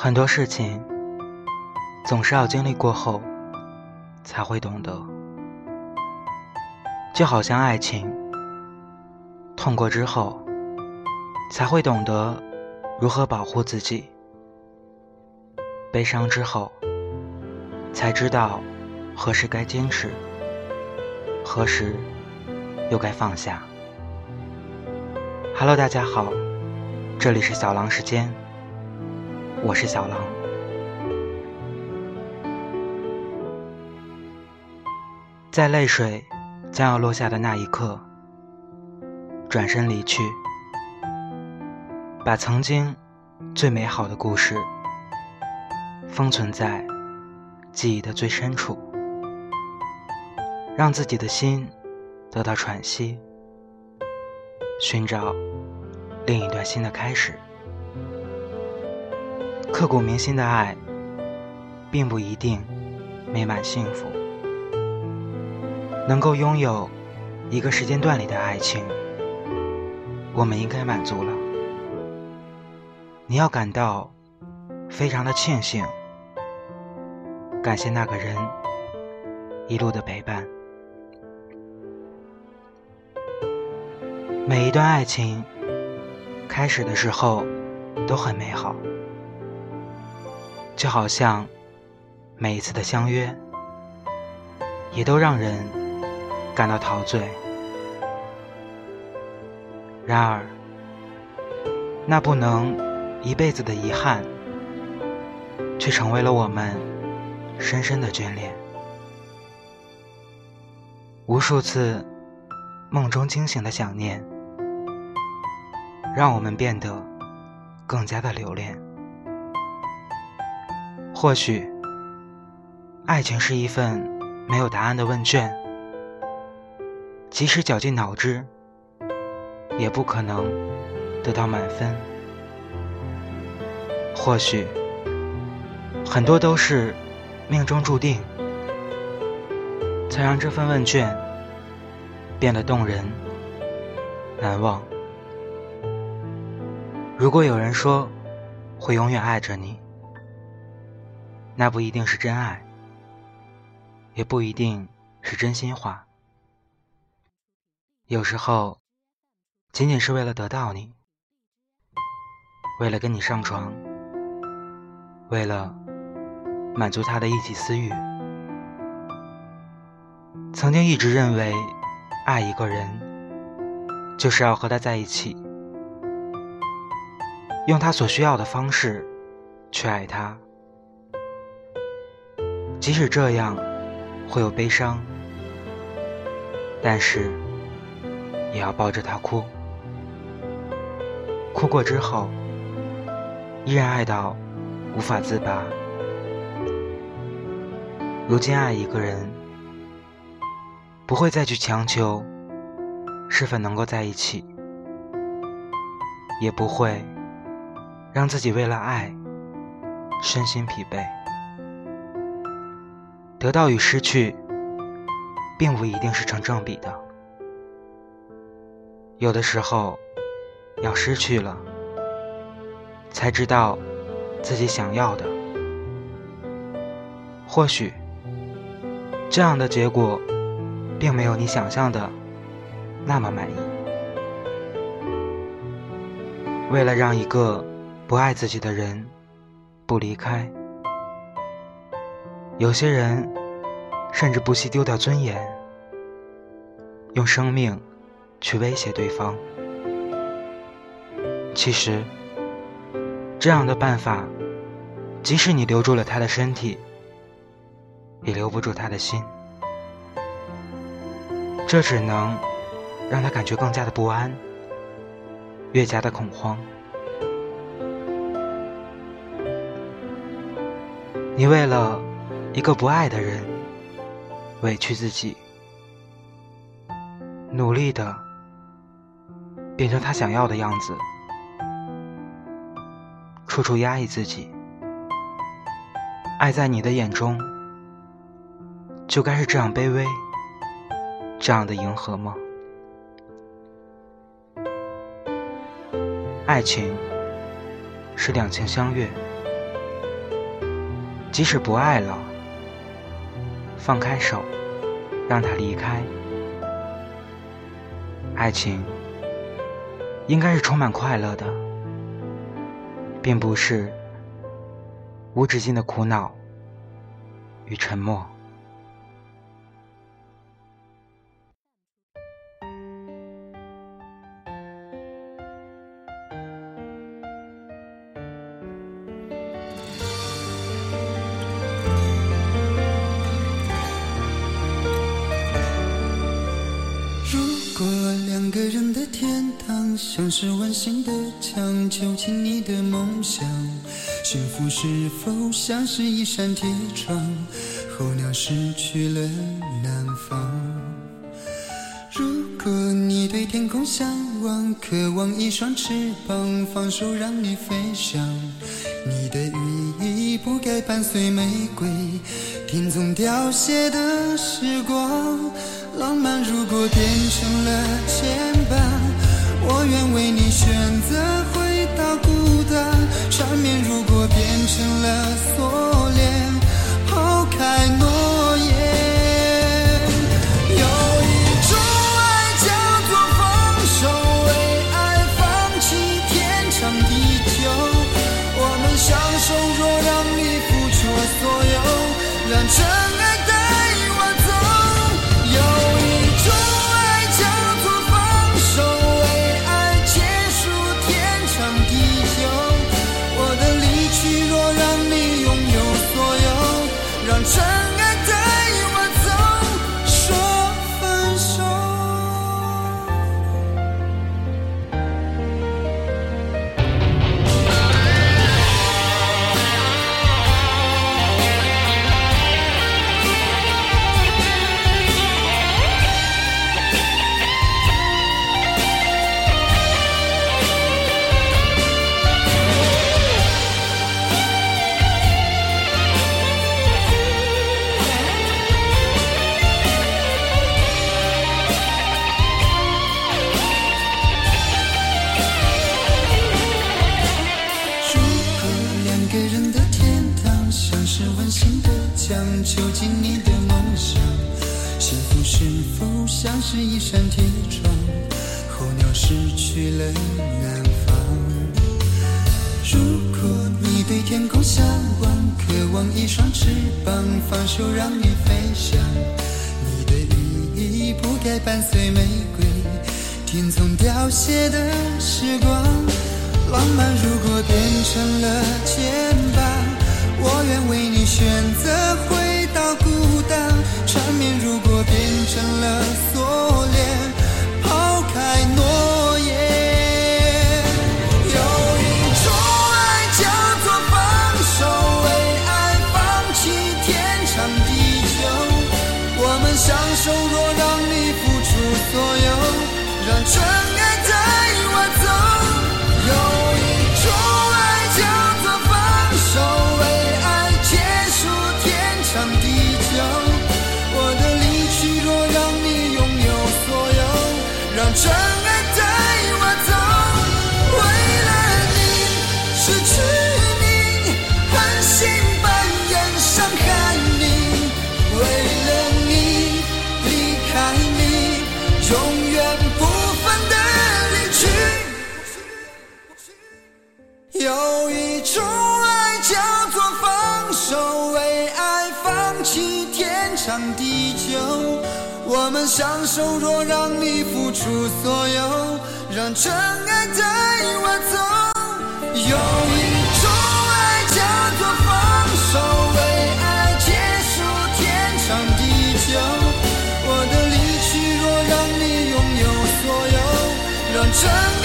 很多事情总是要经历过后才会懂得，就好像爱情，痛过之后才会懂得如何保护自己；悲伤之后才知道何时该坚持，何时又该放下。Hello，大家好，这里是小狼时间。我是小狼，在泪水将要落下的那一刻，转身离去，把曾经最美好的故事封存在记忆的最深处，让自己的心得到喘息，寻找另一段新的开始。刻骨铭心的爱，并不一定美满幸福。能够拥有一个时间段里的爱情，我们应该满足了。你要感到非常的庆幸，感谢那个人一路的陪伴。每一段爱情开始的时候都很美好。就好像每一次的相约，也都让人感到陶醉。然而，那不能一辈子的遗憾，却成为了我们深深的眷恋。无数次梦中惊醒的想念，让我们变得更加的留恋。或许，爱情是一份没有答案的问卷，即使绞尽脑汁，也不可能得到满分。或许，很多都是命中注定，才让这份问卷变得动人、难忘。如果有人说会永远爱着你，那不一定是真爱，也不一定是真心话。有时候，仅仅是为了得到你，为了跟你上床，为了满足他的一己私欲。曾经一直认为，爱一个人，就是要和他在一起，用他所需要的方式去爱他。即使这样会有悲伤，但是也要抱着他哭。哭过之后，依然爱到无法自拔。如今爱一个人，不会再去强求是否能够在一起，也不会让自己为了爱身心疲惫。得到与失去，并不一定是成正比的。有的时候，要失去了，才知道自己想要的。或许，这样的结果，并没有你想象的那么满意。为了让一个不爱自己的人不离开。有些人甚至不惜丢掉尊严，用生命去威胁对方。其实，这样的办法，即使你留住了他的身体，也留不住他的心。这只能让他感觉更加的不安，越加的恐慌。你为了。一个不爱的人，委屈自己，努力的变成他想要的样子，处处压抑自己。爱在你的眼中，就该是这样卑微，这样的迎合吗？爱情是两情相悦，即使不爱了，放开手，让他离开。爱情应该是充满快乐的，并不是无止境的苦恼与沉默。像是温馨的墙，囚禁你的梦想。幸福是否像是一扇铁窗，候鸟失去了南方？如果你对天空向往，渴望一双翅膀，放手让你飞翔。你的羽翼不该伴随玫瑰，听从凋谢的时光。浪漫如果变成了牵绊。我愿为你选择回到孤单，缠绵如果变成了囚是一扇铁窗？候鸟失去了南方。如果你对天空向往，渴望一双翅膀，放手让你飞翔。你的羽翼不该伴随玫瑰，听从凋谢的时光。浪漫如果变成了牵绊，我愿为你选择回。到孤单，缠绵如果变成了地球，我的离去若让你拥有所有，让真爱带我走，为了你，失去你，狠心扮演伤害你，为了你，离开你，永远不放的离去。有一种。地久，我们相守。若让你付出所有，让真爱带我走。有一种爱叫做放手，为爱结束天长地久。我的离去，若让你拥有所有，让真爱。